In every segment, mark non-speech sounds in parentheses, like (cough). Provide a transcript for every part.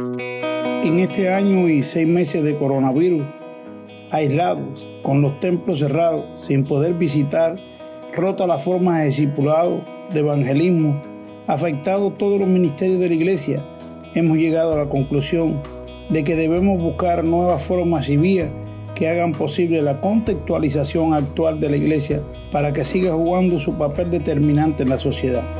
En este año y seis meses de coronavirus, aislados, con los templos cerrados, sin poder visitar, rota la forma de discipulado, de evangelismo, afectado todos los ministerios de la iglesia, hemos llegado a la conclusión de que debemos buscar nuevas formas y vías que hagan posible la contextualización actual de la iglesia para que siga jugando su papel determinante en la sociedad.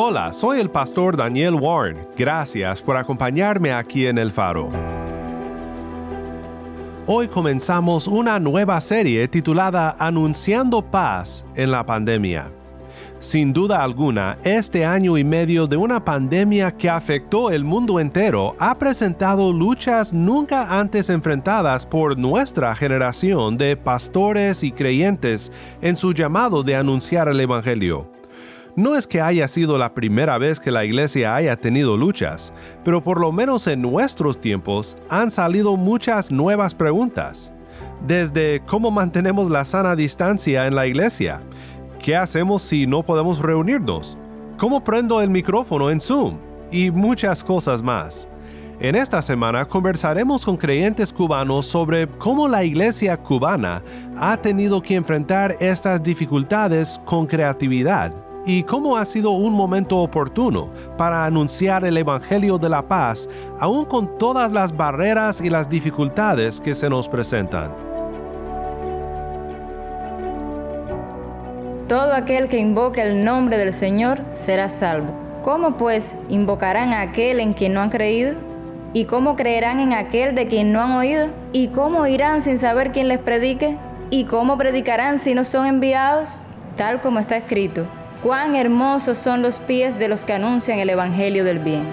Hola, soy el pastor Daniel Warren. Gracias por acompañarme aquí en El Faro. Hoy comenzamos una nueva serie titulada Anunciando paz en la pandemia. Sin duda alguna, este año y medio de una pandemia que afectó el mundo entero ha presentado luchas nunca antes enfrentadas por nuestra generación de pastores y creyentes en su llamado de anunciar el Evangelio. No es que haya sido la primera vez que la iglesia haya tenido luchas, pero por lo menos en nuestros tiempos han salido muchas nuevas preguntas. Desde cómo mantenemos la sana distancia en la iglesia, qué hacemos si no podemos reunirnos, cómo prendo el micrófono en Zoom y muchas cosas más. En esta semana conversaremos con creyentes cubanos sobre cómo la iglesia cubana ha tenido que enfrentar estas dificultades con creatividad y cómo ha sido un momento oportuno para anunciar el Evangelio de la paz, aun con todas las barreras y las dificultades que se nos presentan. Todo aquel que invoque el nombre del Señor será salvo. ¿Cómo pues invocarán a aquel en quien no han creído? ¿Y cómo creerán en aquel de quien no han oído? ¿Y cómo irán sin saber quién les predique? ¿Y cómo predicarán si no son enviados? Tal como está escrito, cuán hermosos son los pies de los que anuncian el Evangelio del bien.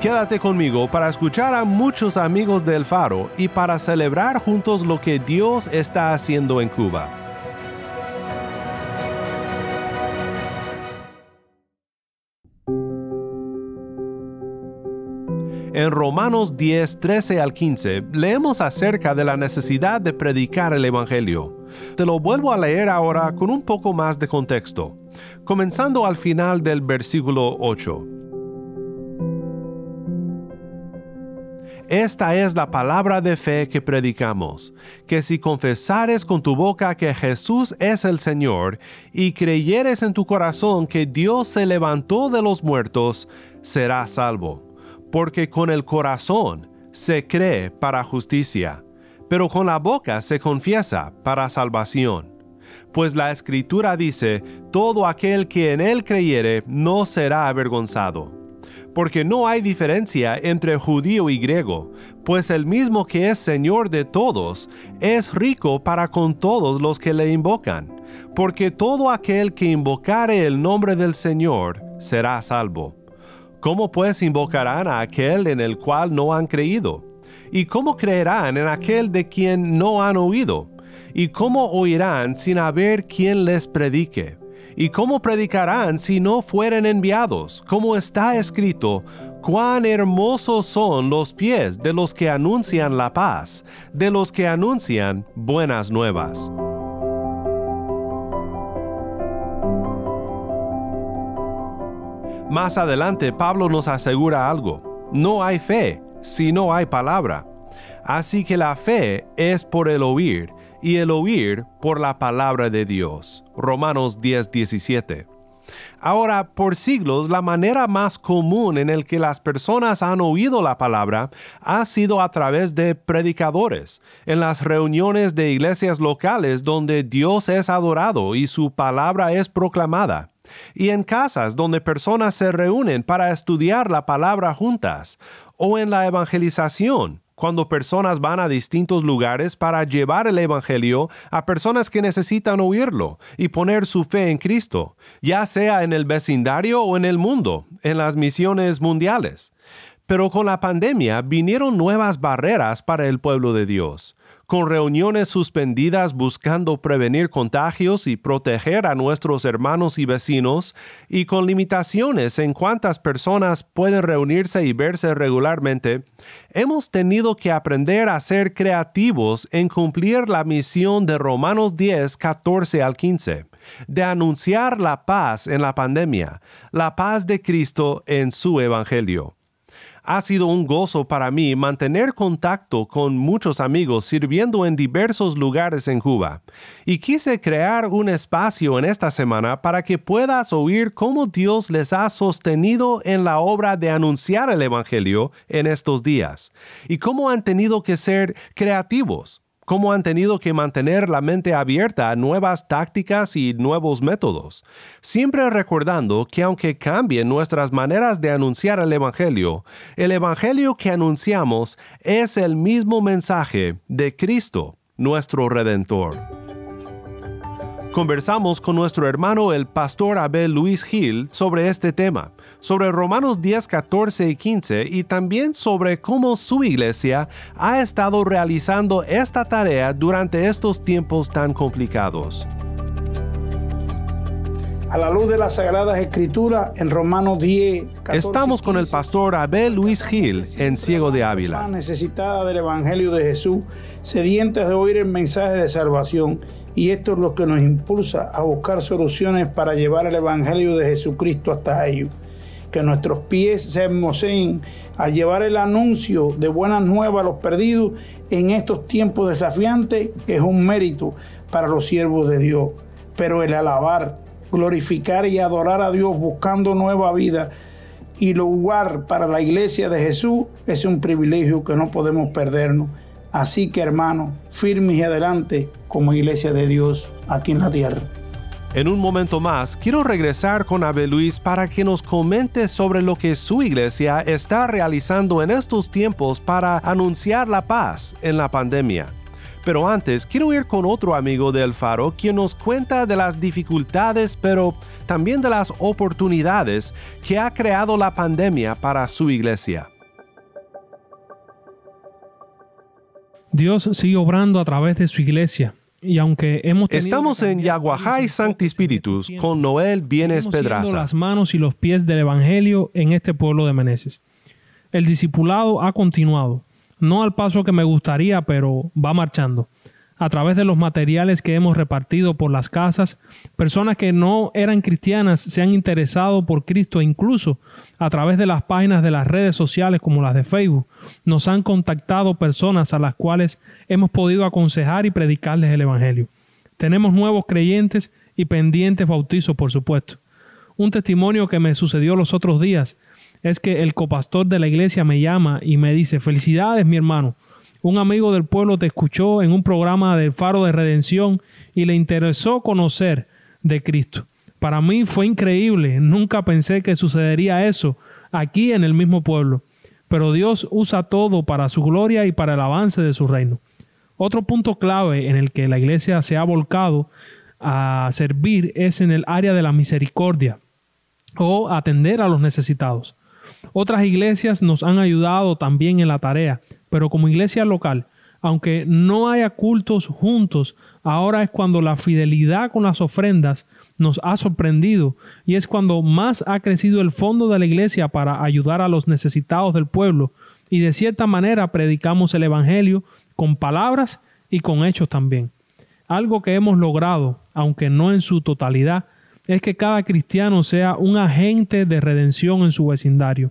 Quédate conmigo para escuchar a muchos amigos del Faro y para celebrar juntos lo que Dios está haciendo en Cuba. En Romanos 10, 13 al 15 leemos acerca de la necesidad de predicar el Evangelio. Te lo vuelvo a leer ahora con un poco más de contexto, comenzando al final del versículo 8. Esta es la palabra de fe que predicamos, que si confesares con tu boca que Jesús es el Señor y creyeres en tu corazón que Dios se levantó de los muertos, serás salvo porque con el corazón se cree para justicia, pero con la boca se confiesa para salvación. Pues la escritura dice, todo aquel que en él creyere no será avergonzado. Porque no hay diferencia entre judío y griego, pues el mismo que es Señor de todos, es rico para con todos los que le invocan, porque todo aquel que invocare el nombre del Señor será salvo. ¿Cómo pues invocarán a aquel en el cual no han creído? ¿Y cómo creerán en aquel de quien no han oído? ¿Y cómo oirán sin haber quien les predique? ¿Y cómo predicarán si no fueren enviados? Como está escrito, cuán hermosos son los pies de los que anuncian la paz, de los que anuncian buenas nuevas. Más adelante Pablo nos asegura algo. No hay fe si no hay palabra. Así que la fe es por el oír y el oír por la palabra de Dios. Romanos 10:17. Ahora, por siglos, la manera más común en el que las personas han oído la palabra ha sido a través de predicadores, en las reuniones de iglesias locales donde Dios es adorado y su palabra es proclamada. Y en casas donde personas se reúnen para estudiar la palabra juntas, o en la evangelización, cuando personas van a distintos lugares para llevar el Evangelio a personas que necesitan oírlo y poner su fe en Cristo, ya sea en el vecindario o en el mundo, en las misiones mundiales. Pero con la pandemia vinieron nuevas barreras para el pueblo de Dios con reuniones suspendidas buscando prevenir contagios y proteger a nuestros hermanos y vecinos, y con limitaciones en cuántas personas pueden reunirse y verse regularmente, hemos tenido que aprender a ser creativos en cumplir la misión de Romanos 10, 14 al 15 de anunciar la paz en la pandemia, la paz de Cristo en su Evangelio. Ha sido un gozo para mí mantener contacto con muchos amigos sirviendo en diversos lugares en Cuba, y quise crear un espacio en esta semana para que puedas oír cómo Dios les ha sostenido en la obra de anunciar el Evangelio en estos días, y cómo han tenido que ser creativos cómo han tenido que mantener la mente abierta a nuevas tácticas y nuevos métodos, siempre recordando que aunque cambien nuestras maneras de anunciar el Evangelio, el Evangelio que anunciamos es el mismo mensaje de Cristo, nuestro Redentor. Conversamos con nuestro hermano el pastor Abel Luis Gil sobre este tema, sobre Romanos 10, 14 y 15 y también sobre cómo su iglesia ha estado realizando esta tarea durante estos tiempos tan complicados. A la luz de las Sagradas Escrituras en Romanos 10. 14, Estamos con el pastor Abel Luis Gil en Ciego de Ávila. Necesitada del Evangelio de Jesús, sedientes de oír el mensaje de salvación y esto es lo que nos impulsa a buscar soluciones para llevar el Evangelio de Jesucristo hasta ellos. Que nuestros pies se hermoseen al llevar el anuncio de buenas nuevas a los perdidos en estos tiempos desafiantes es un mérito para los siervos de Dios. Pero el alabar, glorificar y adorar a Dios buscando nueva vida y lugar para la iglesia de Jesús es un privilegio que no podemos perdernos. Así que hermano, firmes y adelante como iglesia de Dios aquí en la tierra. En un momento más, quiero regresar con Abel Luis para que nos comente sobre lo que su iglesia está realizando en estos tiempos para anunciar la paz en la pandemia. Pero antes, quiero ir con otro amigo del Faro quien nos cuenta de las dificultades, pero también de las oportunidades que ha creado la pandemia para su iglesia. Dios sigue obrando a través de su iglesia. Y aunque hemos Estamos en Yaguajay Sancti Spiritus con Noel Bienes Pedraza. las manos y los pies del Evangelio en este pueblo de Meneses. El discipulado ha continuado, no al paso que me gustaría, pero va marchando a través de los materiales que hemos repartido por las casas, personas que no eran cristianas se han interesado por Cristo e incluso a través de las páginas de las redes sociales como las de Facebook, nos han contactado personas a las cuales hemos podido aconsejar y predicarles el Evangelio. Tenemos nuevos creyentes y pendientes bautizos, por supuesto. Un testimonio que me sucedió los otros días es que el copastor de la iglesia me llama y me dice, felicidades mi hermano, un amigo del pueblo te escuchó en un programa del Faro de Redención y le interesó conocer de Cristo. Para mí fue increíble, nunca pensé que sucedería eso aquí en el mismo pueblo, pero Dios usa todo para su gloria y para el avance de su reino. Otro punto clave en el que la iglesia se ha volcado a servir es en el área de la misericordia o atender a los necesitados. Otras iglesias nos han ayudado también en la tarea, pero como iglesia local, aunque no haya cultos juntos, ahora es cuando la fidelidad con las ofrendas nos ha sorprendido y es cuando más ha crecido el fondo de la iglesia para ayudar a los necesitados del pueblo y de cierta manera predicamos el Evangelio con palabras y con hechos también. Algo que hemos logrado, aunque no en su totalidad, es que cada cristiano sea un agente de redención en su vecindario.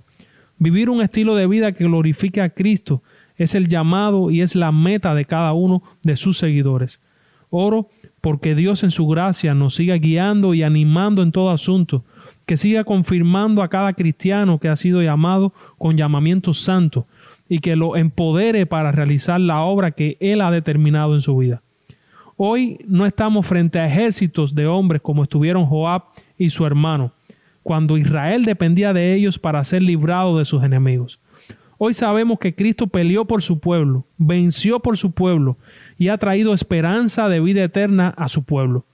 Vivir un estilo de vida que glorifique a Cristo es el llamado y es la meta de cada uno de sus seguidores. Oro porque Dios en su gracia nos siga guiando y animando en todo asunto, que siga confirmando a cada cristiano que ha sido llamado con llamamiento santo y que lo empodere para realizar la obra que Él ha determinado en su vida. Hoy no estamos frente a ejércitos de hombres como estuvieron Joab y su hermano, cuando Israel dependía de ellos para ser librado de sus enemigos. Hoy sabemos que Cristo peleó por su pueblo, venció por su pueblo y ha traído esperanza de vida eterna a su pueblo.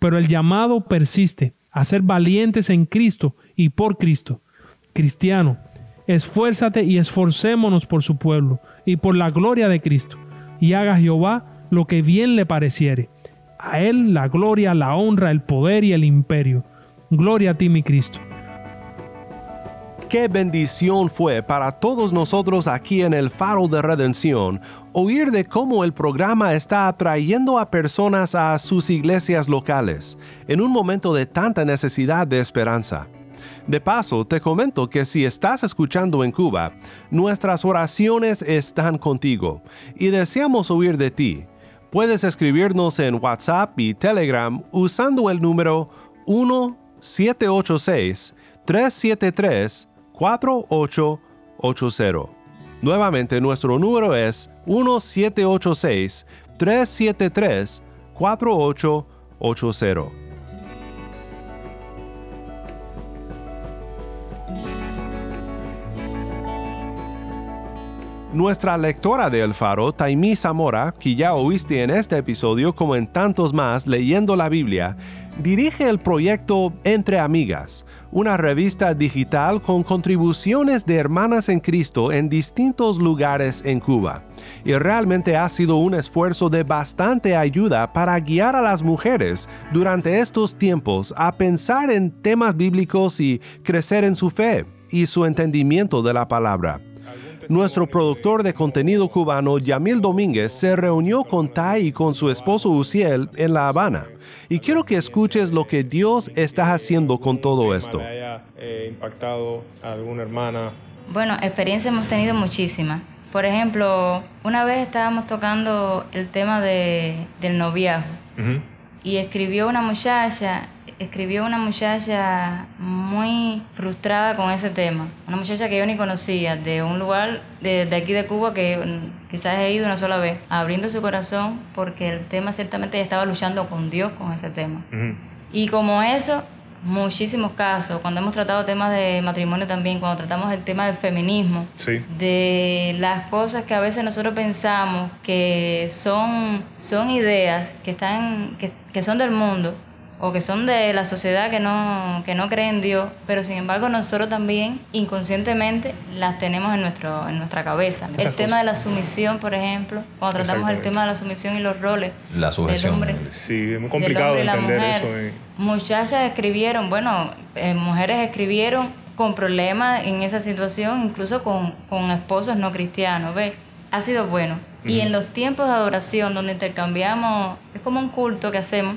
Pero el llamado persiste a ser valientes en Cristo y por Cristo. Cristiano, esfuérzate y esforcémonos por su pueblo y por la gloria de Cristo, y haga Jehová lo que bien le pareciere. A Él la gloria, la honra, el poder y el imperio. Gloria a ti, mi Cristo. Qué bendición fue para todos nosotros aquí en el Faro de Redención oír de cómo el programa está atrayendo a personas a sus iglesias locales en un momento de tanta necesidad de esperanza. De paso, te comento que si estás escuchando en Cuba, nuestras oraciones están contigo y deseamos oír de ti. Puedes escribirnos en WhatsApp y Telegram usando el número 1-786-373-4880. Nuevamente, nuestro número es 1786-373-4880. Nuestra lectora de El Faro, Taimí Zamora, que ya oíste en este episodio como en tantos más leyendo la Biblia, dirige el proyecto Entre Amigas, una revista digital con contribuciones de hermanas en Cristo en distintos lugares en Cuba. Y realmente ha sido un esfuerzo de bastante ayuda para guiar a las mujeres durante estos tiempos a pensar en temas bíblicos y crecer en su fe y su entendimiento de la palabra. Nuestro productor de contenido cubano, Yamil Domínguez, se reunió con Tai y con su esposo Uciel en La Habana. Y quiero que escuches lo que Dios está haciendo con todo esto. Eh, impactado a alguna hermana? Bueno, experiencia hemos tenido muchísimas. Por ejemplo, una vez estábamos tocando el tema de, del noviazgo y escribió una muchacha escribió una muchacha muy frustrada con ese tema. Una muchacha que yo ni conocía, de un lugar de, aquí de Cuba que mm, quizás he ido una sola vez, abriendo su corazón porque el tema ciertamente ella estaba luchando con Dios con ese tema. Y como eso, muchísimos casos, cuando hemos tratado temas de matrimonio también, cuando tratamos el tema del feminismo, de las cosas que a veces nosotros pensamos que son, son ideas que, están, que, que son del mundo, o que son de la sociedad que no, que no cree en Dios, pero sin embargo nosotros también inconscientemente las tenemos en, nuestro, en nuestra cabeza. el tema de la sumisión, por ejemplo, cuando tratamos el tema de la sumisión y los roles la del hombre. Sí, es muy complicado de entender eso. Muchachas escribieron, bueno, eh, mujeres escribieron con problemas en esa situación, incluso con, con esposos no cristianos, ¿ves? Ha sido bueno. Y en los tiempos de adoración, donde intercambiamos, es como un culto que hacemos,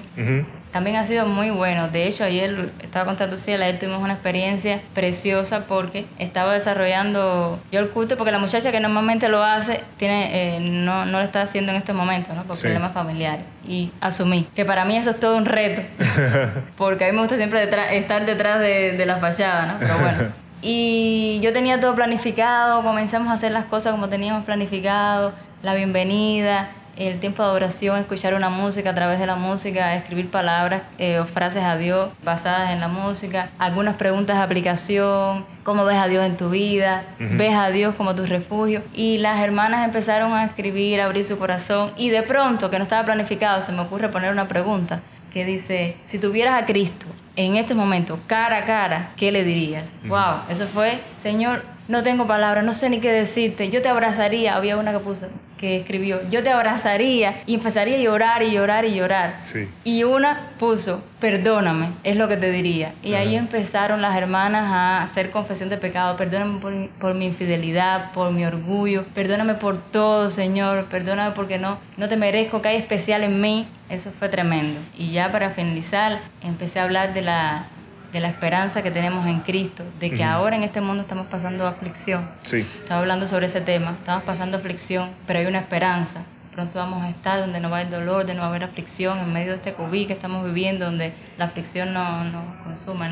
también ha sido muy bueno. De hecho, ayer estaba contando Ciela, ayer tuvimos una experiencia preciosa porque estaba desarrollando yo el culto, porque la muchacha que normalmente lo hace tiene eh, no, no lo está haciendo en este momento, ¿no? por problemas familiares. Y asumí que para mí eso es todo un reto, (laughs) porque a mí me gusta siempre estar detrás de, de la fachada, ¿no? Pero bueno. (laughs) Y yo tenía todo planificado, comenzamos a hacer las cosas como teníamos planificado, la bienvenida, el tiempo de adoración, escuchar una música a través de la música, escribir palabras eh, o frases a Dios basadas en la música, algunas preguntas de aplicación, cómo ves a Dios en tu vida, ves a Dios como tu refugio. Y las hermanas empezaron a escribir, a abrir su corazón y de pronto, que no estaba planificado, se me ocurre poner una pregunta que dice, si tuvieras a Cristo en este momento, cara a cara, ¿qué le dirías? Wow, eso fue, Señor, no tengo palabras, no sé ni qué decirte, yo te abrazaría, había una que puso, que escribió, yo te abrazaría y empezaría a llorar y llorar y llorar. Y una puso, perdóname, es lo que te diría. Y ahí empezaron las hermanas a hacer confesión de pecado, perdóname por, por, mi infidelidad, por mi orgullo, perdóname por todo, Señor, perdóname porque no, no te merezco que hay especial en mí. Eso fue tremendo. Y ya para finalizar, empecé a hablar de la de la esperanza que tenemos en Cristo, de que ahora en este mundo estamos pasando aflicción. Sí. Estaba hablando sobre ese tema, estamos pasando aflicción, pero hay una esperanza. Pronto vamos a estar donde no va a haber dolor, donde no va a haber aflicción, en medio de este COVID que estamos viviendo, donde la aflicción no, no consuma.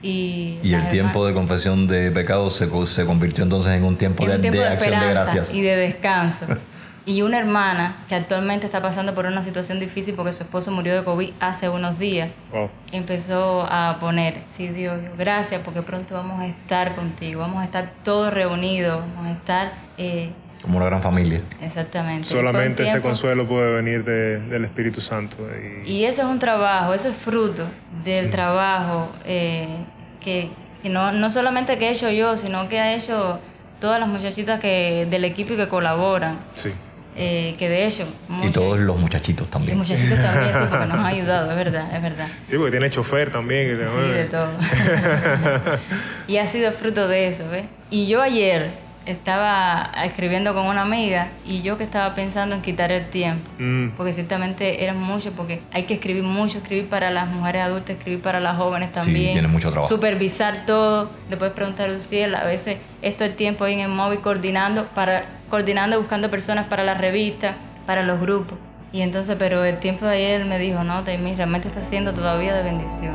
Y, y el tiempo de confesión de pecados se, se, convirtió entonces en un tiempo, de, acción de gracias. Y de descanso. (laughs) y una hermana que actualmente está pasando por una situación difícil porque su esposo murió de COVID hace unos días, empezó a poner, sí Dios, gracias porque pronto vamos a estar contigo, vamos a estar todos reunidos, vamos a estar... Eh, como una gran familia. Exactamente. Solamente ese consuelo puede venir del Espíritu Santo. Y... eso es un trabajo, eso es fruto del trabajo eh, que, no, no solamente que he hecho yo, sino que ha hecho todas las muchachitas que, del equipo y que colaboran. Sí. Eh, que de hecho... y todos los muchachitos también. Los muchachitos también, sí, porque nos han (laughs) ayudado, es verdad, es verdad. Sí, porque tiene chofer también. Que sí, de todo. (laughs) y ha sido fruto de eso, ¿ves? Y yo ayer estaba escribiendo con una amiga y yo que estaba pensando en quitar el tiempo, mm. porque ciertamente era mucho, porque hay que escribir mucho, escribir para las mujeres adultas, escribir para las jóvenes también. Sí, tiene mucho trabajo. Supervisar todo, le puedes preguntar a Luciel, a veces esto el tiempo ahí en el móvil coordinando, para, coordinando, buscando personas para la revista, para los grupos. Y entonces, pero el tiempo de ayer me dijo, no, Taimí, realmente está siendo todavía de bendición.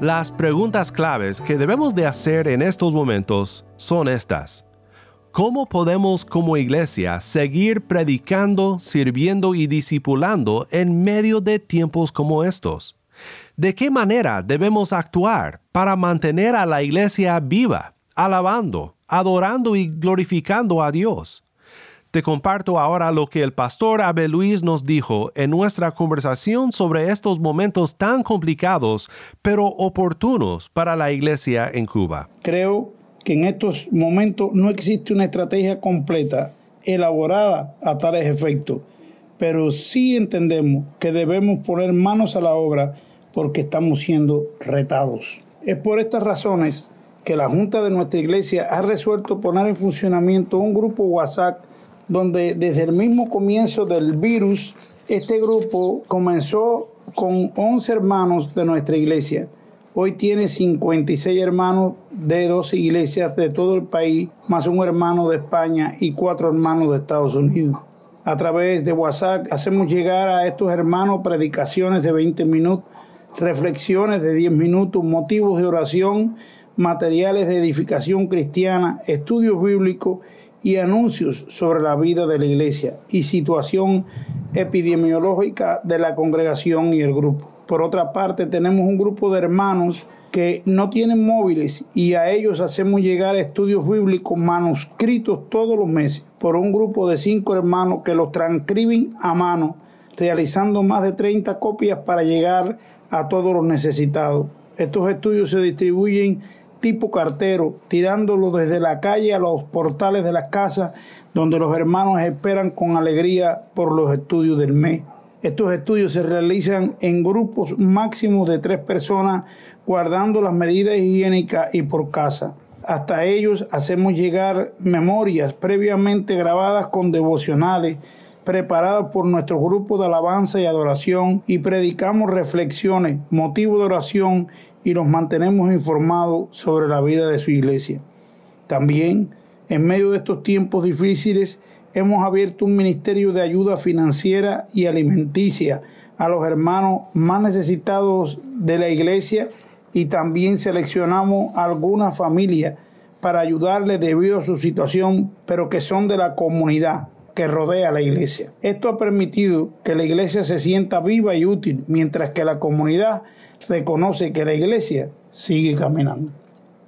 Las preguntas claves que debemos de hacer en estos momentos son estas. ¿Cómo podemos como iglesia seguir predicando, sirviendo y discipulando en medio de tiempos como estos? ¿De qué manera debemos actuar para mantener a la iglesia viva, alabando, adorando y glorificando a Dios? Te comparto ahora lo que el pastor Abel Luis nos dijo en nuestra conversación sobre estos momentos tan complicados, pero oportunos para la iglesia en Cuba. Creo que en estos momentos no existe una estrategia completa, elaborada a tales efectos, pero sí entendemos que debemos poner manos a la obra porque estamos siendo retados. Es por estas razones que la Junta de nuestra iglesia ha resuelto poner en funcionamiento un grupo WhatsApp donde desde el mismo comienzo del virus, este grupo comenzó con 11 hermanos de nuestra iglesia. Hoy tiene 56 hermanos de dos iglesias de todo el país, más un hermano de España y cuatro hermanos de Estados Unidos. A través de WhatsApp hacemos llegar a estos hermanos predicaciones de 20 minutos, reflexiones de 10 minutos, motivos de oración, materiales de edificación cristiana, estudios bíblicos y anuncios sobre la vida de la iglesia y situación epidemiológica de la congregación y el grupo. Por otra parte, tenemos un grupo de hermanos que no tienen móviles y a ellos hacemos llegar estudios bíblicos manuscritos todos los meses por un grupo de cinco hermanos que los transcriben a mano, realizando más de 30 copias para llegar a todos los necesitados. Estos estudios se distribuyen tipo cartero, tirándolo desde la calle a los portales de las casas donde los hermanos esperan con alegría por los estudios del mes. Estos estudios se realizan en grupos máximos de tres personas, guardando las medidas higiénicas y por casa. Hasta ellos hacemos llegar memorias previamente grabadas con devocionales, preparadas por nuestro grupo de alabanza y adoración, y predicamos reflexiones, motivo de oración y nos mantenemos informados sobre la vida de su iglesia. También, en medio de estos tiempos difíciles, hemos abierto un ministerio de ayuda financiera y alimenticia a los hermanos más necesitados de la iglesia y también seleccionamos algunas familias para ayudarles debido a su situación, pero que son de la comunidad que rodea a la iglesia. Esto ha permitido que la iglesia se sienta viva y útil, mientras que la comunidad reconoce que la iglesia sigue caminando.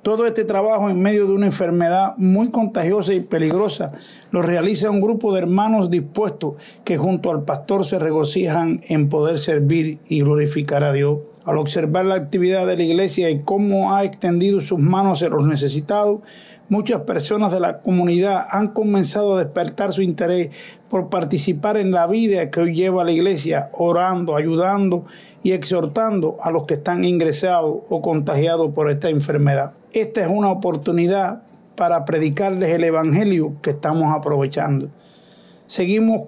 Todo este trabajo en medio de una enfermedad muy contagiosa y peligrosa lo realiza un grupo de hermanos dispuestos que junto al pastor se regocijan en poder servir y glorificar a Dios. Al observar la actividad de la iglesia y cómo ha extendido sus manos a los necesitados, muchas personas de la comunidad han comenzado a despertar su interés por participar en la vida que hoy lleva la iglesia, orando, ayudando y exhortando a los que están ingresados o contagiados por esta enfermedad. Esta es una oportunidad para predicarles el Evangelio que estamos aprovechando. Seguimos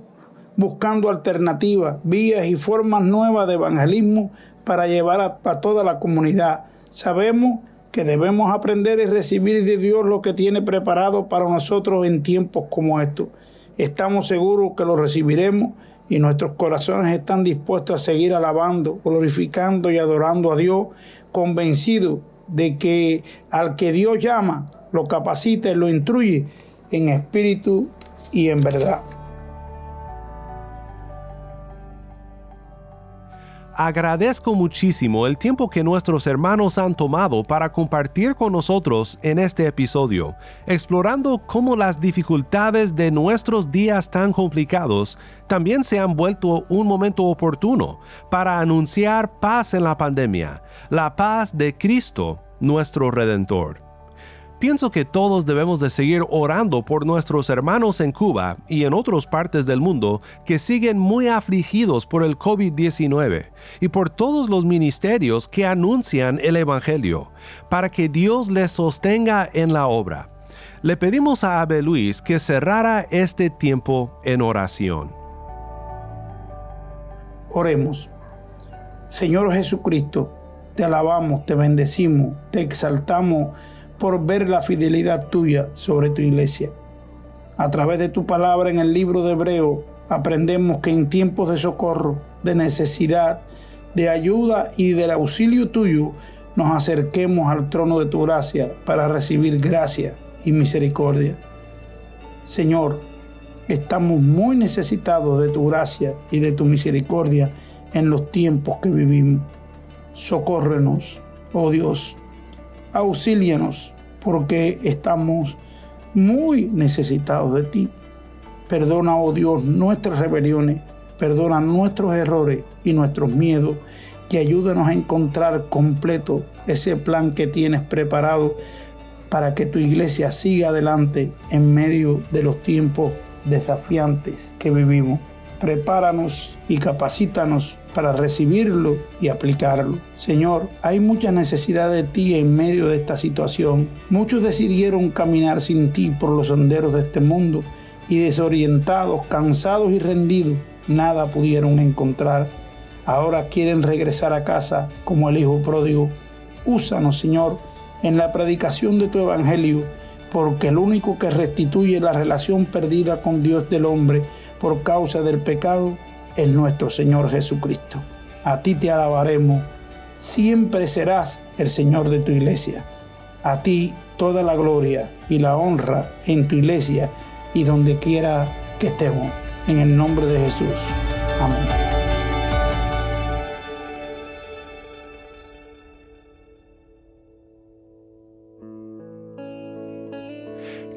buscando alternativas, vías y formas nuevas de evangelismo para llevar a, toda la comunidad. Sabemos que debemos aprender y recibir de Dios lo que tiene preparado para nosotros en tiempos como estos. Estamos seguros que lo recibiremos y nuestros corazones están dispuestos a seguir alabando, glorificando y adorando a Dios, convencidos de que al que Dios llama, lo capacita y lo instruye en espíritu y en verdad. Agradezco muchísimo el tiempo que nuestros hermanos han tomado para compartir con nosotros en este episodio, explorando cómo las dificultades de nuestros días tan complicados también se han vuelto un momento oportuno para anunciar paz en la pandemia, la paz de Cristo, nuestro Redentor. Pienso que todos debemos de seguir orando por nuestros hermanos en Cuba y en otras partes del mundo que siguen muy afligidos por el COVID-19 y por todos los ministerios que anuncian el Evangelio, para que Dios les sostenga en la obra. Le pedimos a Abel Luis que cerrara este tiempo en oración. Oremos. Señor Jesucristo, te alabamos, te bendecimos, te exaltamos por ver la fidelidad tuya sobre tu iglesia. A través de tu palabra en el libro de Hebreo aprendemos que en tiempos de socorro, de necesidad, de ayuda y del auxilio tuyo, nos acerquemos al trono de tu gracia para recibir gracia y misericordia. Señor, estamos muy necesitados de tu gracia y de tu misericordia en los tiempos que vivimos. Socórrenos, oh Dios, auxílianos porque estamos muy necesitados de ti. Perdona, oh Dios, nuestras rebeliones, perdona nuestros errores y nuestros miedos y ayúdanos a encontrar completo ese plan que tienes preparado para que tu iglesia siga adelante en medio de los tiempos desafiantes que vivimos. Prepáranos y capacítanos para recibirlo y aplicarlo. Señor, hay mucha necesidad de ti en medio de esta situación. Muchos decidieron caminar sin ti por los senderos de este mundo y desorientados, cansados y rendidos, nada pudieron encontrar. Ahora quieren regresar a casa como el Hijo pródigo. Úsanos, Señor, en la predicación de tu Evangelio, porque el único que restituye la relación perdida con Dios del hombre por causa del pecado es nuestro Señor Jesucristo. A ti te alabaremos, siempre serás el Señor de tu iglesia. A ti toda la gloria y la honra en tu iglesia y donde quiera que estemos. En el nombre de Jesús. Amén.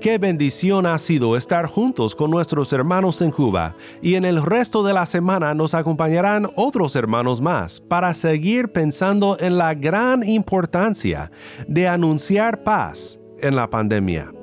Qué bendición ha sido estar juntos con nuestros hermanos en Cuba y en el resto de la semana nos acompañarán otros hermanos más para seguir pensando en la gran importancia de anunciar paz en la pandemia.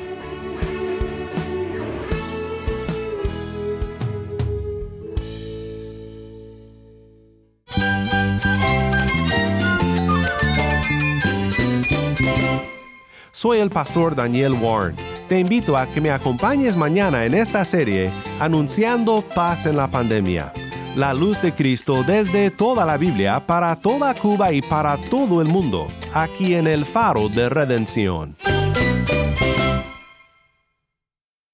Soy el pastor Daniel Warren. Te invito a que me acompañes mañana en esta serie Anunciando paz en la pandemia. La luz de Cristo desde toda la Biblia para toda Cuba y para todo el mundo, aquí en el faro de redención.